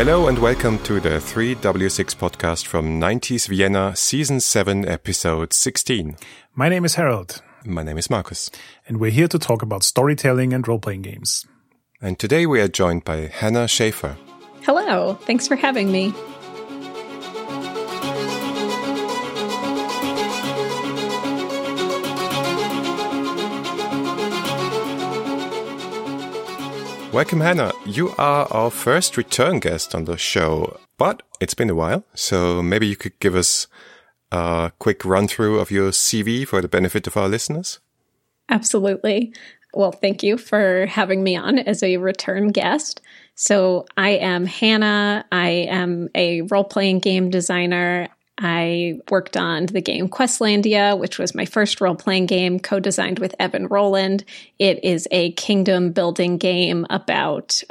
Hello and welcome to the 3W6 podcast from 90s Vienna, season 7, episode 16. My name is Harold. My name is Marcus. And we're here to talk about storytelling and role playing games. And today we are joined by Hannah Shaffer. Hello, thanks for having me. Welcome, Hannah. You are our first return guest on the show, but it's been a while, so maybe you could give us a quick run through of your CV for the benefit of our listeners. Absolutely. Well, thank you for having me on as a return guest. So, I am Hannah. I am a role playing game designer. I worked on the game Questlandia, which was my first role playing game, co designed with Evan Rowland. It is a kingdom building game about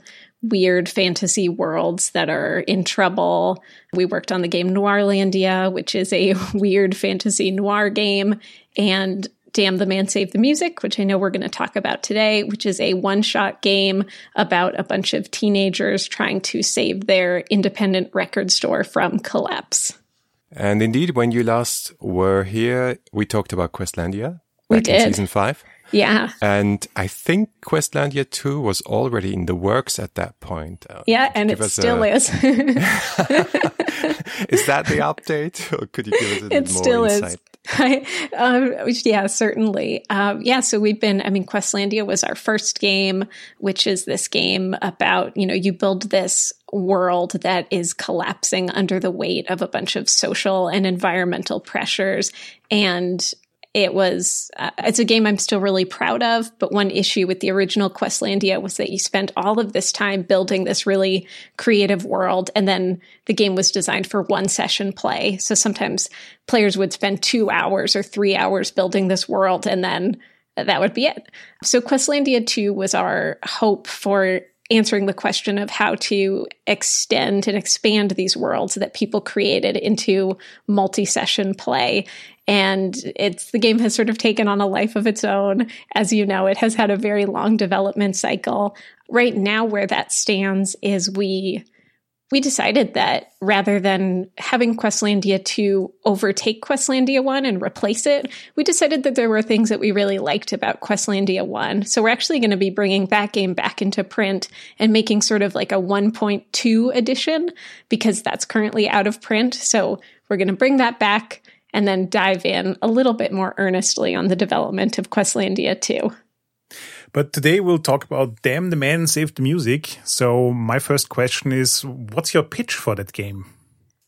weird fantasy worlds that are in trouble. We worked on the game Noirlandia, which is a weird fantasy noir game, and Damn the Man Save the Music, which I know we're going to talk about today, which is a one shot game about a bunch of teenagers trying to save their independent record store from collapse. And indeed, when you last were here, we talked about Questlandia we did. in season five. Yeah. And I think Questlandia 2 was already in the works at that point. Uh, yeah, and it still a- is. Is that the update? Or could you give us a it bit more still insight? is. Um, yeah, certainly. Um, yeah, so we've been, I mean, Questlandia was our first game, which is this game about, you know, you build this world that is collapsing under the weight of a bunch of social and environmental pressures. And it was uh, it's a game I'm still really proud of, but one issue with the original Questlandia was that you spent all of this time building this really creative world and then the game was designed for one session play. So sometimes players would spend 2 hours or 3 hours building this world and then that would be it. So Questlandia 2 was our hope for answering the question of how to extend and expand these worlds that people created into multi-session play. And it's the game has sort of taken on a life of its own. As you know it has had a very long development cycle. Right now where that stands is we we decided that rather than having Questlandia 2 overtake Questlandia 1 and replace it, we decided that there were things that we really liked about Questlandia 1. So we're actually going to be bringing that game back into print and making sort of like a 1.2 edition because that's currently out of print. So we're going to bring that back and then dive in a little bit more earnestly on the development of Questlandia 2. But today we'll talk about Damn the Man Saved the Music. So my first question is what's your pitch for that game?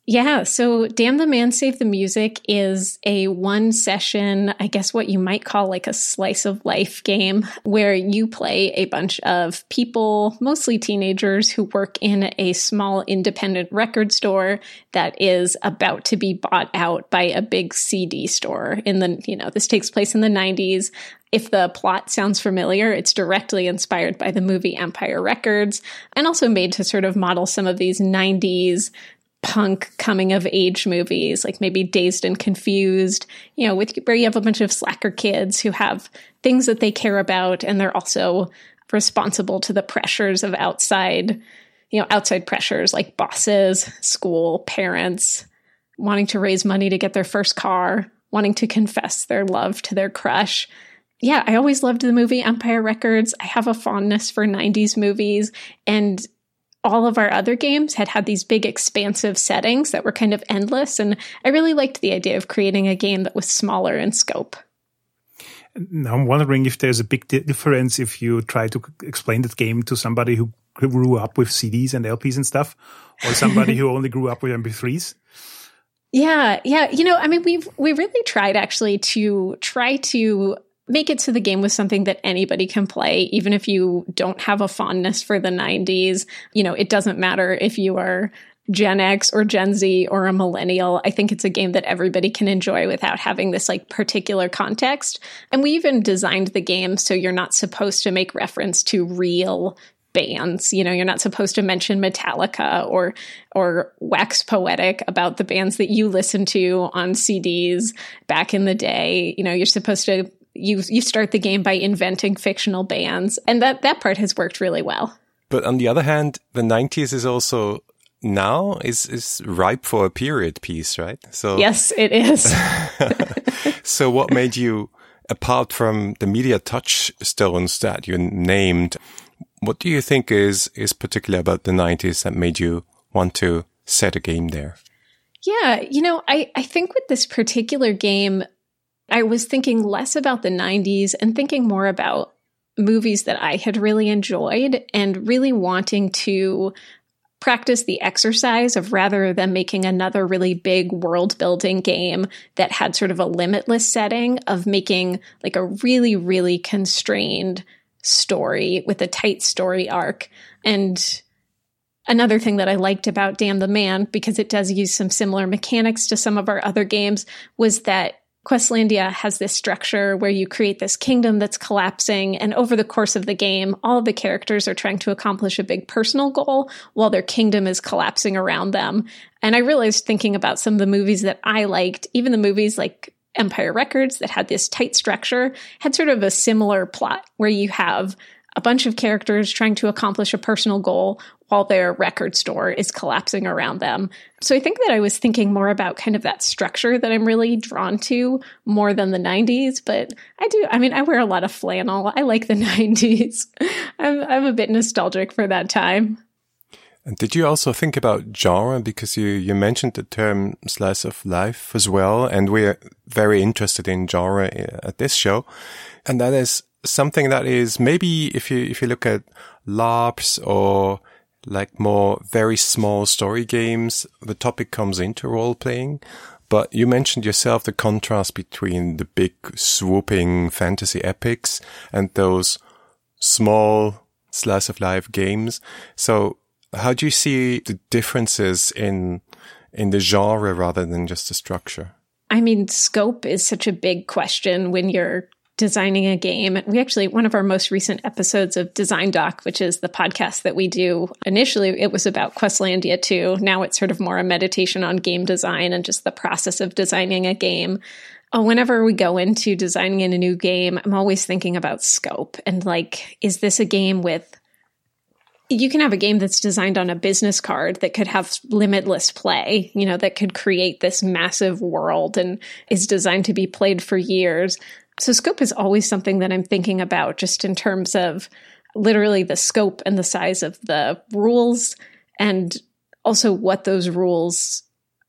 Yeah, so Damn the Man Save the Music is a one session, I guess what you might call like a slice of life game where you play a bunch of people, mostly teenagers, who work in a small independent record store that is about to be bought out by a big CD store. In the, you know, this takes place in the 90s. If the plot sounds familiar, it's directly inspired by the movie Empire Records and also made to sort of model some of these 90s punk coming of age movies, like maybe Dazed and Confused, you know, with where you have a bunch of slacker kids who have things that they care about and they're also responsible to the pressures of outside, you know, outside pressures like bosses, school, parents, wanting to raise money to get their first car, wanting to confess their love to their crush. Yeah, I always loved the movie Empire Records. I have a fondness for 90s movies and all of our other games had had these big expansive settings that were kind of endless and i really liked the idea of creating a game that was smaller in scope Now I'm wondering if there's a big difference if you try to explain that game to somebody who grew up with CDs and LPs and stuff, or somebody who only grew up with MP3s. yeah yeah you know i mean we've we really tried actually to try to make it so the game was something that anybody can play even if you don't have a fondness for the 90s you know it doesn't matter if you are Gen X or Gen Z or a millennial. I think it's a game that everybody can enjoy without having this like particular context. And we even designed the game so you're not supposed to make reference to real bands. You know, you're not supposed to mention Metallica or or wax poetic about the bands that you listened to on CDs back in the day. You know, you're supposed to you you start the game by inventing fictional bands. And that that part has worked really well. But on the other hand, the 90s is also now is is ripe for a period piece, right? So yes, it is. so what made you, apart from the media touchstones that you named, what do you think is is particular about the '90s that made you want to set a game there? Yeah, you know, I I think with this particular game, I was thinking less about the '90s and thinking more about movies that I had really enjoyed and really wanting to practice the exercise of rather than making another really big world building game that had sort of a limitless setting of making like a really, really constrained story with a tight story arc. And another thing that I liked about Damn the Man, because it does use some similar mechanics to some of our other games, was that Questlandia has this structure where you create this kingdom that's collapsing, and over the course of the game, all the characters are trying to accomplish a big personal goal while their kingdom is collapsing around them. And I realized thinking about some of the movies that I liked, even the movies like Empire Records that had this tight structure, had sort of a similar plot where you have a bunch of characters trying to accomplish a personal goal while their record store is collapsing around them. So I think that I was thinking more about kind of that structure that I'm really drawn to more than the 90s. But I do, I mean, I wear a lot of flannel. I like the 90s. I'm, I'm a bit nostalgic for that time. And did you also think about genre? Because you, you mentioned the term slice of life as well. And we're very interested in genre eh, at this show. And that is something that is maybe if you if you look at LARPs or like more very small story games, the topic comes into role playing. But you mentioned yourself the contrast between the big swooping fantasy epics and those small slice of life games. So how do you see the differences in in the genre rather than just the structure? I mean, scope is such a big question when you're designing a game. We actually, one of our most recent episodes of Design Doc, which is the podcast that we do, initially it was about Questlandia 2. Now it's sort of more a meditation on game design and just the process of designing a game. Uh, whenever we go into designing in a new game, I'm always thinking about scope and like, is this a game with you can have a game that's designed on a business card that could have limitless play, you know, that could create this massive world and is designed to be played for years. So scope is always something that I'm thinking about just in terms of literally the scope and the size of the rules and also what those rules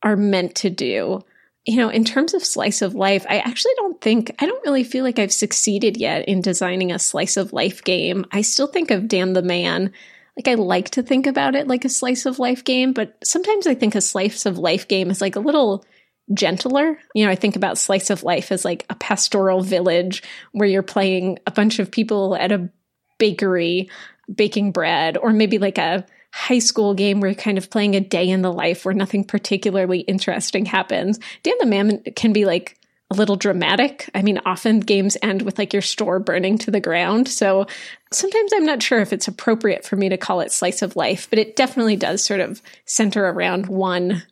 are meant to do. You know, in terms of slice of life, I actually don't think, I don't really feel like I've succeeded yet in designing a slice of life game. I still think of Damn the Man. Like, I like to think about it like a slice of life game, but sometimes I think a slice of life game is like a little gentler. You know, I think about slice of life as like a pastoral village where you're playing a bunch of people at a bakery baking bread, or maybe like a high school game where you're kind of playing a day in the life where nothing particularly interesting happens. Damn the Man can be like a little dramatic. I mean, often games end with like your store burning to the ground. So sometimes I'm not sure if it's appropriate for me to call it slice of life, but it definitely does sort of center around one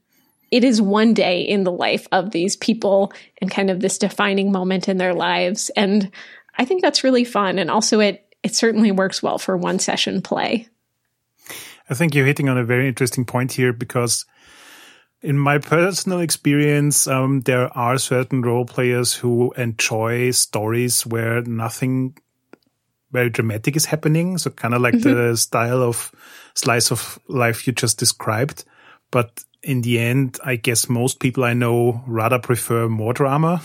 it is one day in the life of these people and kind of this defining moment in their lives. And I think that's really fun. And also it, it certainly works well for one session play. I think you're hitting on a very interesting point here because in my personal experience, um, there are certain role players who enjoy stories where nothing very dramatic is happening. So kind of like mm -hmm. the style of slice of life you just described. But in the end, I guess most people I know rather prefer more drama.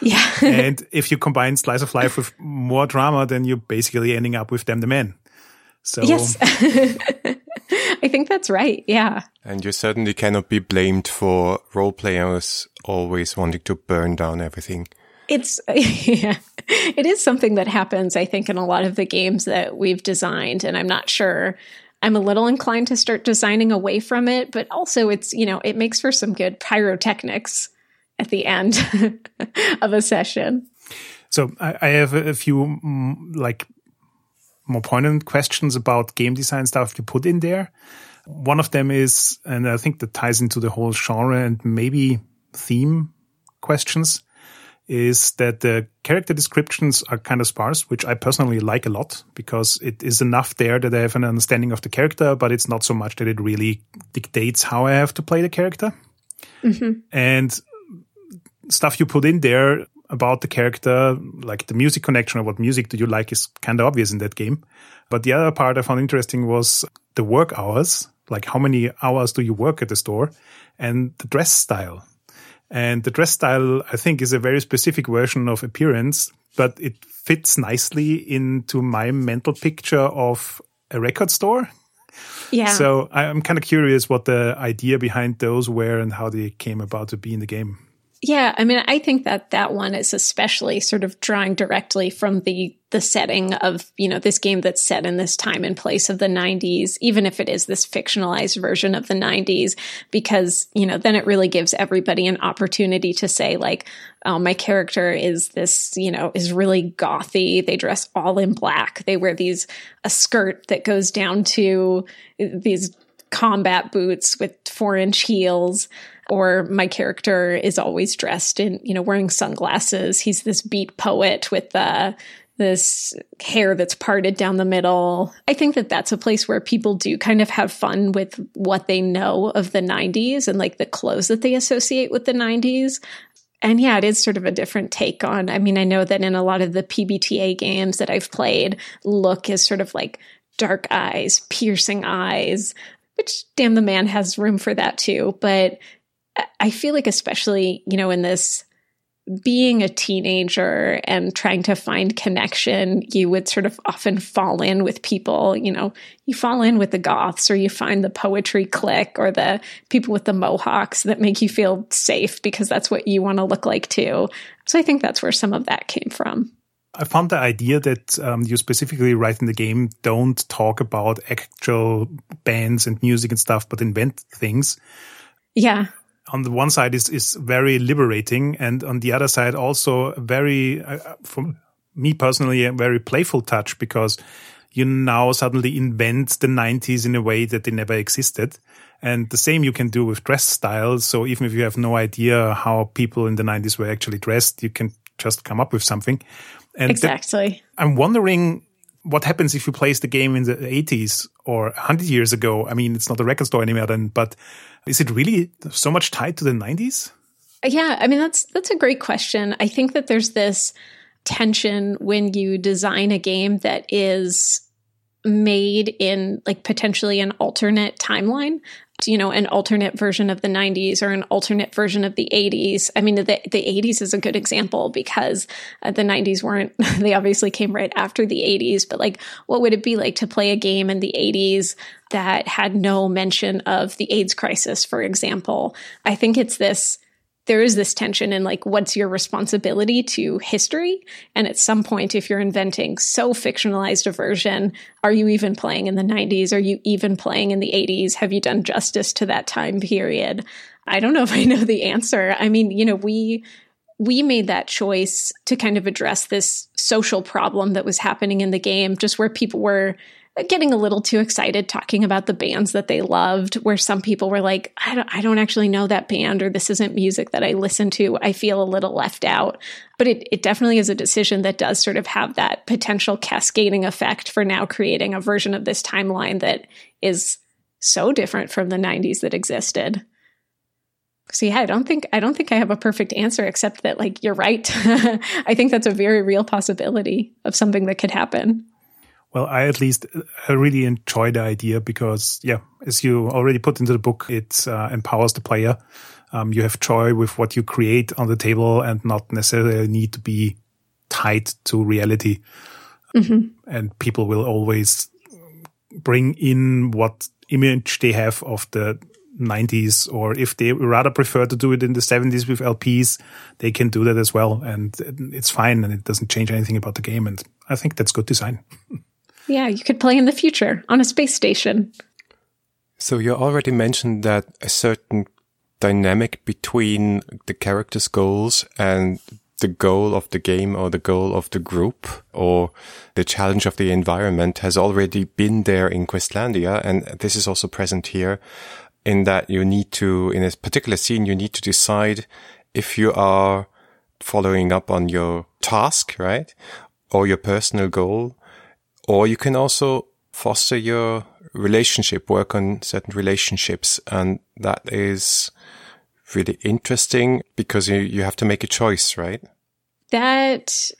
Yeah. and if you combine slice of life with more drama, then you're basically ending up with Damn the Man. So yes, I think that's right. Yeah. And you certainly cannot be blamed for role players always wanting to burn down everything. It's yeah, it is something that happens. I think in a lot of the games that we've designed, and I'm not sure I'm a little inclined to start designing away from it, but also it's, you know, it makes for some good pyrotechnics at the end of a session. So I, I have a few mm, like more poignant questions about game design stuff you put in there. One of them is, and I think that ties into the whole genre and maybe theme questions, is that the character descriptions are kind of sparse, which I personally like a lot because it is enough there that I have an understanding of the character, but it's not so much that it really dictates how I have to play the character. Mm-hmm. And stuff you put in there about the character, like the music connection or what music do you like is kind of obvious in that game. But the other part I found interesting was the work hours, like how many hours do you work at the store and the dress style and the dress style, I think, is a very specific version of appearance, but it fits nicely into my mental picture of a record store. Yeah. So I'm kind of curious what the idea behind those were and how they came about to be in the game. Yeah, I mean, I think that that one is especially sort of drawing directly from the the setting of you know this game that's set in this time and place of the 90s, even if it is this fictionalized version of the 90s, because you know then it really gives everybody an opportunity to say like, oh, my character is this you know is really gothy. They dress all in black. They wear these a skirt that goes down to these combat boots with four inch heels or my character is always dressed in, you know, wearing sunglasses. He's this beat poet with uh, this hair that's parted down the middle. I think that that's a place where people do kind of have fun with what they know of the 90s and like the clothes that they associate with the 90s. And yeah, it is sort of a different take on. I mean, I know that in a lot of the PBTA games that I've played, look is sort of like dark eyes, piercing eyes, which damn the man has room for that too. But I feel like, especially, you know, in this being a teenager and trying to find connection, you would sort of often fall in with people, you know, you fall in with the goths or you find the poetry clique or the people with the mohawks that make you feel safe because that's what you want to look like too. So I think that's where some of that came from. I found the idea that um, you specifically write in the game don't talk about actual bands and music and stuff, but invent things. Yeah on the one side is is very liberating, and on the other side also very, uh, for me personally, a very playful touch because you now suddenly invent the 90s in a way that they never existed. And the same you can do with dress styles. So even if you have no idea how people in the 90s were actually dressed, you can just come up with something. And exactly. I'm wondering what happens if you place the game in the 80s or 100 years ago? I mean, it's not a record store anymore then, but is it really so much tied to the 90s? Yeah, I mean that's that's a great question. I think that there's this tension when you design a game that is made in like potentially an alternate timeline you know an alternate version of the 90s or an alternate version of the 80s i mean the, the 80s is a good example because uh, the 90s weren't they obviously came right after the 80s but like what would it be like to play a game in the 80s that had no mention of the aids crisis for example? I think it's this there is this tension in like what's your responsibility to history? And at some point if you're inventing so fictionalized a version are you even playing in the 90s are you even playing in the 80s have you done justice to that time period? I don't know if i know the answer. I mean you know we we made that choice to kind of address this social problem that was happening in the game just where people were getting a little too excited talking about the bands that they loved where some people were like I don't I don't actually know that band or this isn't music that I listen to I feel a little left out but it it definitely is a decision that does sort of have that potential cascading effect for now creating a version of this timeline that is so different from the 90s that existed so yeah, I don't think I don't think I have a perfect answer except that like you're right. I think that's a very real possibility of something that could happen. Well, I at least I really enjoy the idea because, yeah, as you already put into the book, it uh, empowers the player. Um, you have joy with what you create on the table and not necessarily need to be tied to reality. Mm-hmm. And people will always bring in what image they have of the 90s, or if they rather prefer to do it in the 70s with LPs, they can do that as well. And it's fine and it doesn't change anything about the game. And I think that's good design. Yeah, you could play in the future on a space station. So you already mentioned that a certain dynamic between the character's goals and the goal of the game or the goal of the group or the challenge of the environment has already been there in Questlandia. And this is also present here in that you need to, in a particular scene, you need to decide if you are following up on your task, right? Or your personal goal. Or you can also foster your relationship, work on certain relationships. And that is really interesting because you, you have to make a choice, right? That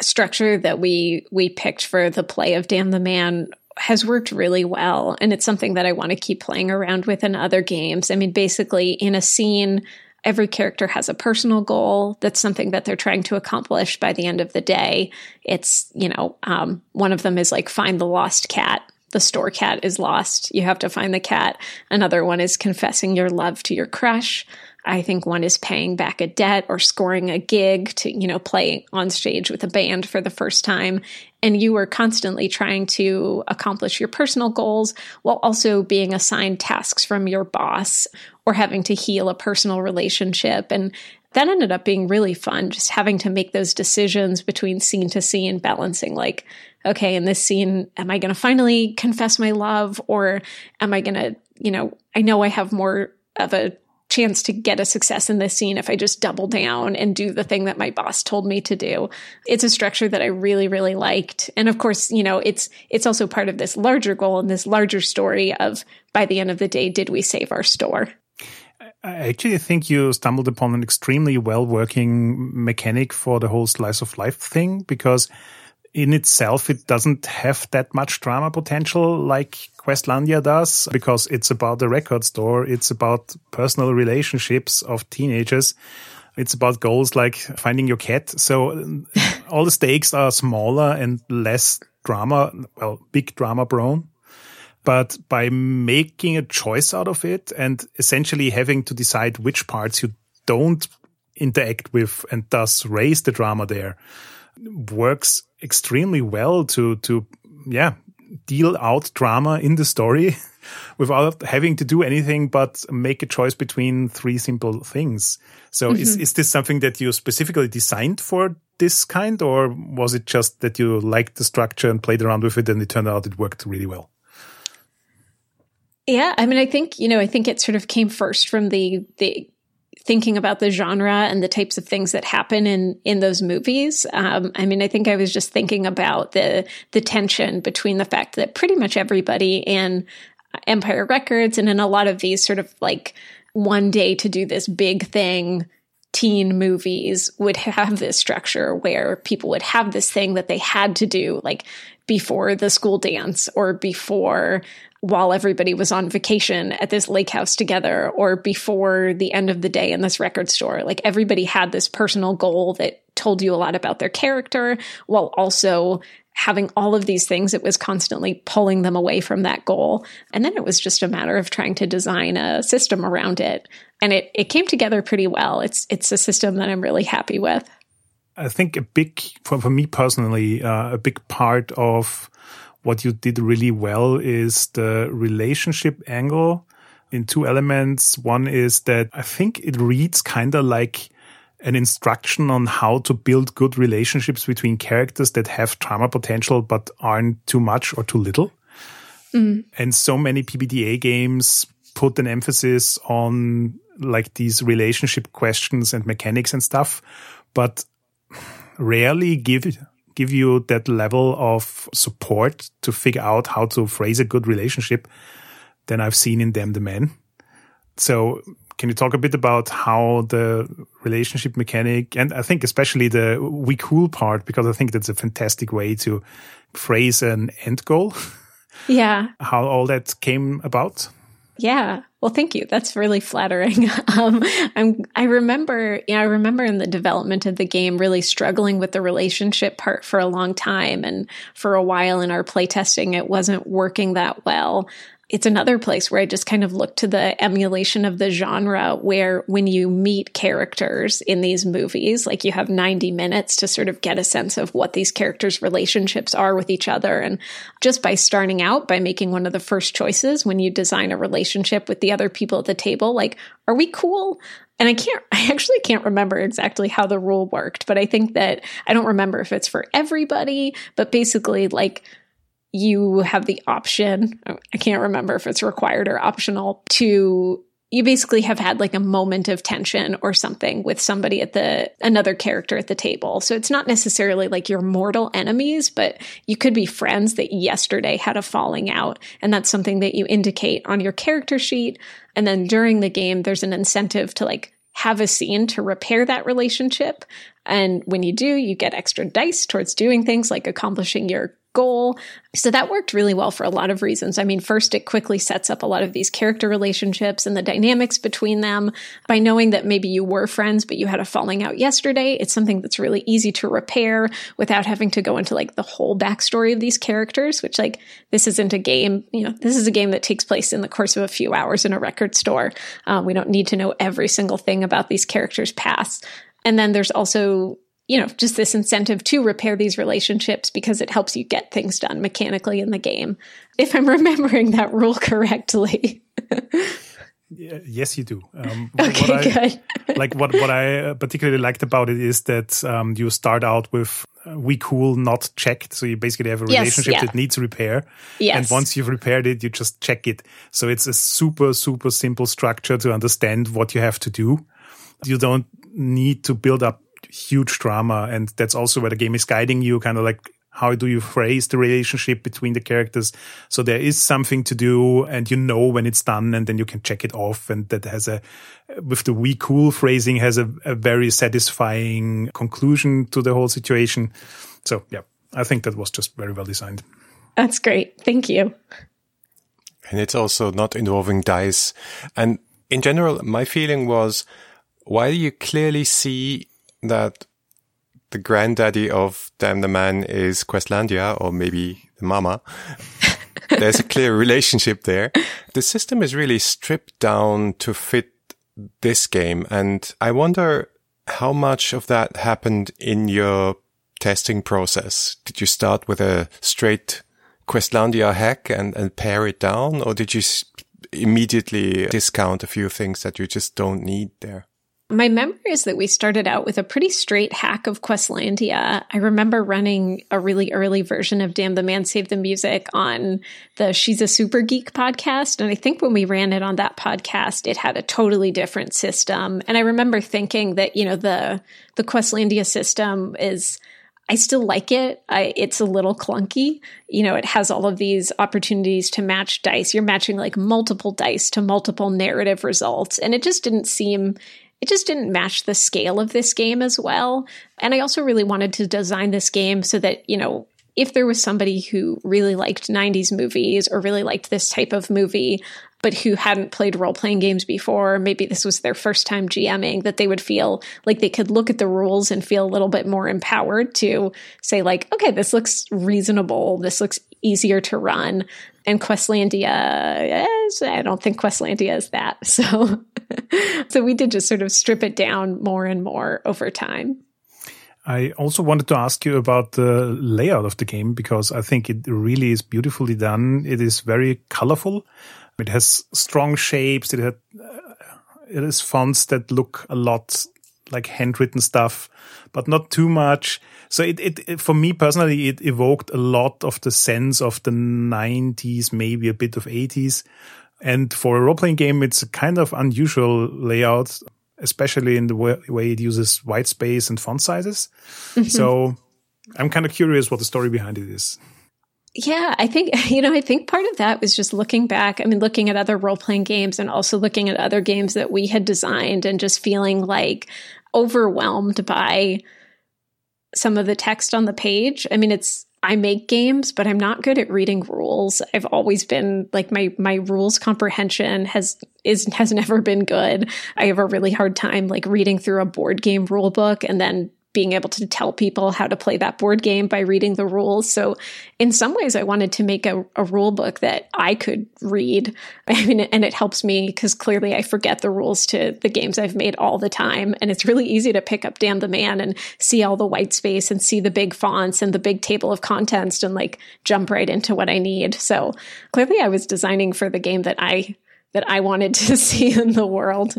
structure that we we picked for the play of Damn the Man has worked really well and it's something that I want to keep playing around with in other games. I mean basically in a scene every character has a personal goal that's something that they're trying to accomplish by the end of the day. It's, you know, um, one of them is like find the lost cat. The store cat is lost. You have to find the cat. Another one is confessing your love to your crush. I think one is paying back a debt or scoring a gig to, you know, play on stage with a band for the first time. And you are constantly trying to accomplish your personal goals while also being assigned tasks from your boss or having to heal a personal relationship. And that ended up being really fun, just having to make those decisions between scene to scene, balancing like, okay, in this scene, am I going to finally confess my love or am I going to, you know, I know I have more of a chance to get a success in this scene if I just double down and do the thing that my boss told me to do. It's a structure that I really, really liked. And of course, you know, it's, it's also part of this larger goal and this larger story of by the end of the day, did we save our store? I actually think you stumbled upon an extremely well working mechanic for the whole slice of life thing because in itself, it doesn't have that much drama potential like Questlandia does because it's about the record store. It's about personal relationships of teenagers. It's about goals like finding your cat. So all the stakes are smaller and less drama, well, big drama prone. But by making a choice out of it and essentially having to decide which parts you don't interact with and thus raise the drama there, works extremely well to to yeah deal out drama in the story without having to do anything but make a choice between three simple things. So mm -hmm. is, mm-hmm. is this something that you specifically designed for this kind or was it just that you liked the structure and played around with it and it turned out it worked really well? Yeah, I mean I think, you know, I think it sort of came first from the the thinking about the genre and the types of things that happen in in those movies. Um, I mean, I think I was just thinking about the the tension between the fact that pretty much everybody in Empire Records and in a lot of these sort of like one day to do this big thing teen movies would have this structure where people would have this thing that they had to do like before the school dance or before while everybody was on vacation at this lake house together or before the end of the day in this record store. Like everybody had this personal goal that told you a lot about their character while also having all of these things. It was constantly pulling them away from that goal. And then it was just a matter of trying to design a system around it. And it, it came together pretty well. It's, it's a system that I'm really happy with. I think a big, for, for me personally, uh, a big part of what you did really well is the relationship angle in two elements. One is that I think it reads kind of like an instruction on how to build good relationships between characters that have drama potential but aren't too much or too little. Mm. And so many PBTA games put an emphasis on like these relationship questions and mechanics and stuff, but rarely give give you that level of support to figure out how to phrase a good relationship than I've seen in Damn the Man. So can you talk a bit about how the relationship mechanic and I think especially the we cool part because I think that's a fantastic way to phrase an end goal. Yeah. how all that came about? Yeah. Well, thank you. That's really flattering. Um, I'm, I remember, you know, I remember in the development of the game really struggling with the relationship part for a long time. And for a while in our playtesting, it wasn't working that well it's another place where I just kind of look to the emulation of the genre where when you meet characters in these movies, like you have 90 minutes to sort of get a sense of what these characters' relationships are with each other. And just by starting out by making one of the first choices when you design a relationship with the other people at the table, like, are we cool? And I can't, I actually can't remember exactly how the rule worked, but I think that I don't remember if it's for everybody, but basically, like, you have the option, I can't remember if it's required or optional, to you basically have had like a moment of tension or something with somebody at the another character at the table. So it's not necessarily like your mortal enemies, but you could be friends that yesterday had a falling out. And that's something that you indicate on your character sheet. And then during the game, there's an incentive to like have a scene to repair that relationship. And when you do, you get extra dice towards doing things like accomplishing your goal. So that worked really well for a lot of reasons. I mean, first, it quickly sets up a lot of these character relationships and the dynamics between them by knowing that maybe you were friends, but you had a falling out yesterday. It's something that's really easy to repair without having to go into like the whole backstory of these characters, which like this isn't a game, you know, this is a game that takes place in the course of a few hours in a record store. Um, we don't need to know every single thing about these characters' past. And then there's also you know, just this incentive to repair these relationships because it helps you get things done mechanically in the game. If I'm remembering that rule correctly. yes, you do. Um, okay, I, good. like what what I particularly liked about it is that um, you start out with uh, we cool not checked, so you basically have a relationship yes, yeah. that needs repair. Yes. And once you've repaired it, you just check it. So it's a super super simple structure to understand what you have to do. You don't need to build up huge drama. And that's also where the game is guiding you, kind of like how do you phrase the relationship between the characters. So there is something to do and you know when it's done and then you can check it off and that has a with the we cool phrasing has a, a very satisfying conclusion to the whole situation. So yeah i think that was just very well designed. That's great. Thank you. And it's also not involving dice. And in general my feeling was while you clearly see that the granddaddy of Damn the Man is Questlandia or maybe the mama. There's a clear relationship there. The system is really stripped down to fit this game. And I wonder how much of that happened in your testing process. Did you start with a straight Questlandia hack and, and pare it down? Or did you immediately discount a few things that you just don't need there? My memory is that we started out with a pretty straight hack of Questlandia. I remember running a really early version of Damn the Man Save the Music on the She's a Super Geek podcast. And I think when we ran it on that podcast, it had a totally different system. And I remember thinking that, you know, the the Questlandia system is I still like it. I, it's a little clunky. You know, it has all of these opportunities to match dice. You're matching like multiple dice to multiple narrative results. And it just didn't seem it just didn't match the scale of this game as well. And I also really wanted to design this game so that, you know, if there was somebody who really liked 90s movies or really liked this type of movie, but who hadn't played role playing games before, maybe this was their first time GMing, that they would feel like they could look at the rules and feel a little bit more empowered to say, like, okay, this looks reasonable. This looks easier to run. And Questlandia is, I don't think Questlandia is that. So, so we did just sort of strip it down more and more over time. I also wanted to ask you about the layout of the game because I think it really is beautifully done. It is very colorful. It has strong shapes. It had, uh, it is fonts that look a lot like handwritten stuff, but not too much. So it, it, for me personally, it evoked a lot of the sense of the 90s, maybe a bit of 80s. And for a role playing game, it's a kind of unusual layout, especially in the way, way it uses white space and font sizes. Mm-hmm. So I'm kind of curious what the story behind it is. Yeah, I think, you know, I think part of that was just looking back. I mean, looking at other role playing games and also looking at other games that we had designed and just feeling like overwhelmed by some of the text on the page. I mean, it's I make games, but I'm not good at reading rules. I've always been like my my rules comprehension has is has never been good. I have a really hard time like reading through a board game rule book and then being able to tell people how to play that board game by reading the rules. So in some ways, I wanted to make a, a rule book that I could read. I mean, and it helps me because clearly I forget the rules to the games I've made all the time. And it's really easy to pick up Damn the Man and see all the white space and see the big fonts and the big table of contents and like jump right into what I need. So clearly I was designing for the game that I that I wanted to see in the world.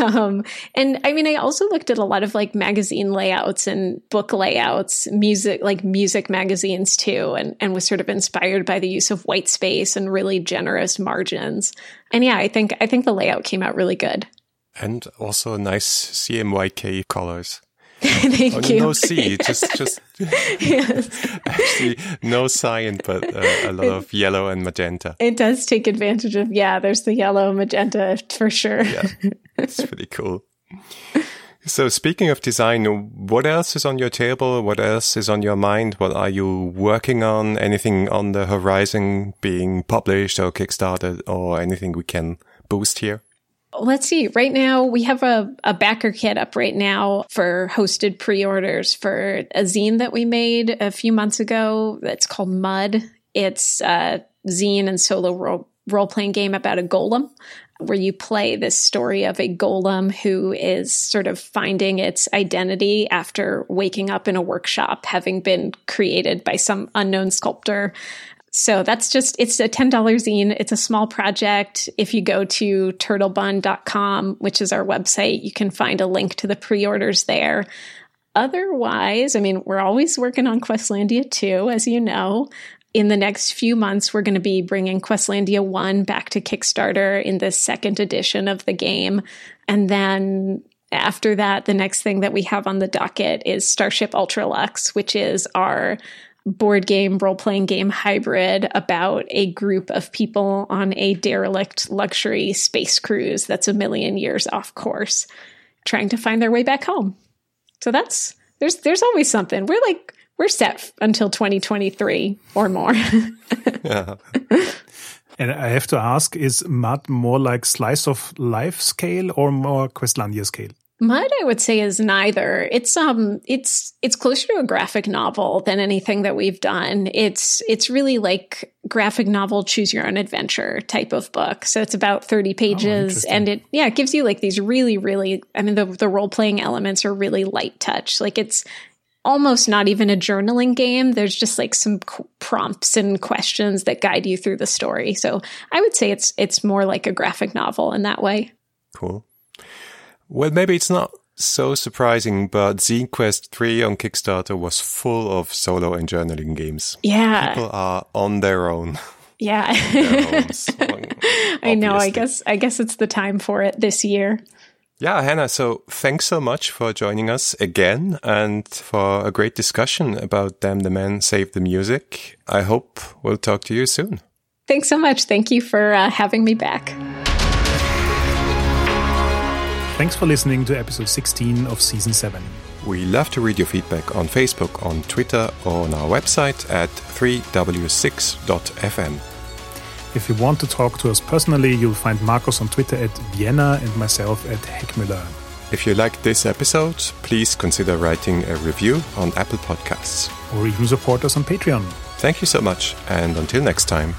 Um, and I mean, I also looked at a lot of like magazine layouts and book layouts, music, like music magazines too, and, and was sort of inspired by the use of white space and really generous margins. And yeah, I think, I think the layout came out really good. And also nice CMYK colors. Thank oh, you. No C, just just yes. actually no cyan, but uh, a lot of yellow and magenta. It does take advantage of yeah. There's the yellow magenta for sure. Yeah, it's pretty cool. So speaking of design, what else is on your table? What else is on your mind? What are you working on? Anything on the horizon being published or kickstarted or anything we can boost here? Let's see. Right now, we have a, a backer kit up right now for hosted pre orders for a zine that we made a few months ago that's called Mud. It's a zine and solo role, role playing game about a golem where you play this story of a golem who is sort of finding its identity after waking up in a workshop, having been created by some unknown sculptor so that's just, it's a $10 zine. It's a small project. If you go to turtlebun.com, which is our website, you can find a link to the pre orders there. Otherwise, I mean, we're always working on Questlandia 2, as you know. In the next few months, we're going to be bringing Questlandia 1 back to Kickstarter in the second edition of the game. And then after that, the next thing that we have on the docket is Starship Ultralux, which is our board game, role playing game hybrid about a group of people on a derelict luxury space cruise that's a million years off course, trying to find their way back home. So that's there's there's always something. We're like we're set until 2023 or more. yeah. And I have to ask, is Mud more like slice of life scale or more Questlandia scale? Mud, I would say, is neither. It's um, it's it's closer to a graphic novel than anything that we've done. It's it's really like graphic novel, choose your own adventure type of book. So it's about thirty pages, oh, and it yeah, it gives you like these really really. I mean, the the role playing elements are really light touch. Like it's almost not even a journaling game. There's just like some qu- prompts and questions that guide you through the story. So I would say it's it's more like a graphic novel in that way. Cool. Well, maybe it's not so surprising, but Zine Quest 3 on Kickstarter was full of solo and journaling games. Yeah. People are on their own. Yeah. I know. I guess I guess it's the time for it this year. Yeah, Hannah, so thanks so much for joining us again and for a great discussion about Damn the Man Save the Music. I hope we'll talk to you soon. Thanks so much. Thank you for uh, having me back. Thanks for listening to episode 16 of season 7. We love to read your feedback on Facebook, on Twitter, or on our website at 3w6.fm. If you want to talk to us personally, you'll find Marcus on Twitter at Vienna and myself at Heckmüller. If you liked this episode, please consider writing a review on Apple Podcasts. Or even support us on Patreon. Thank you so much, and until next time.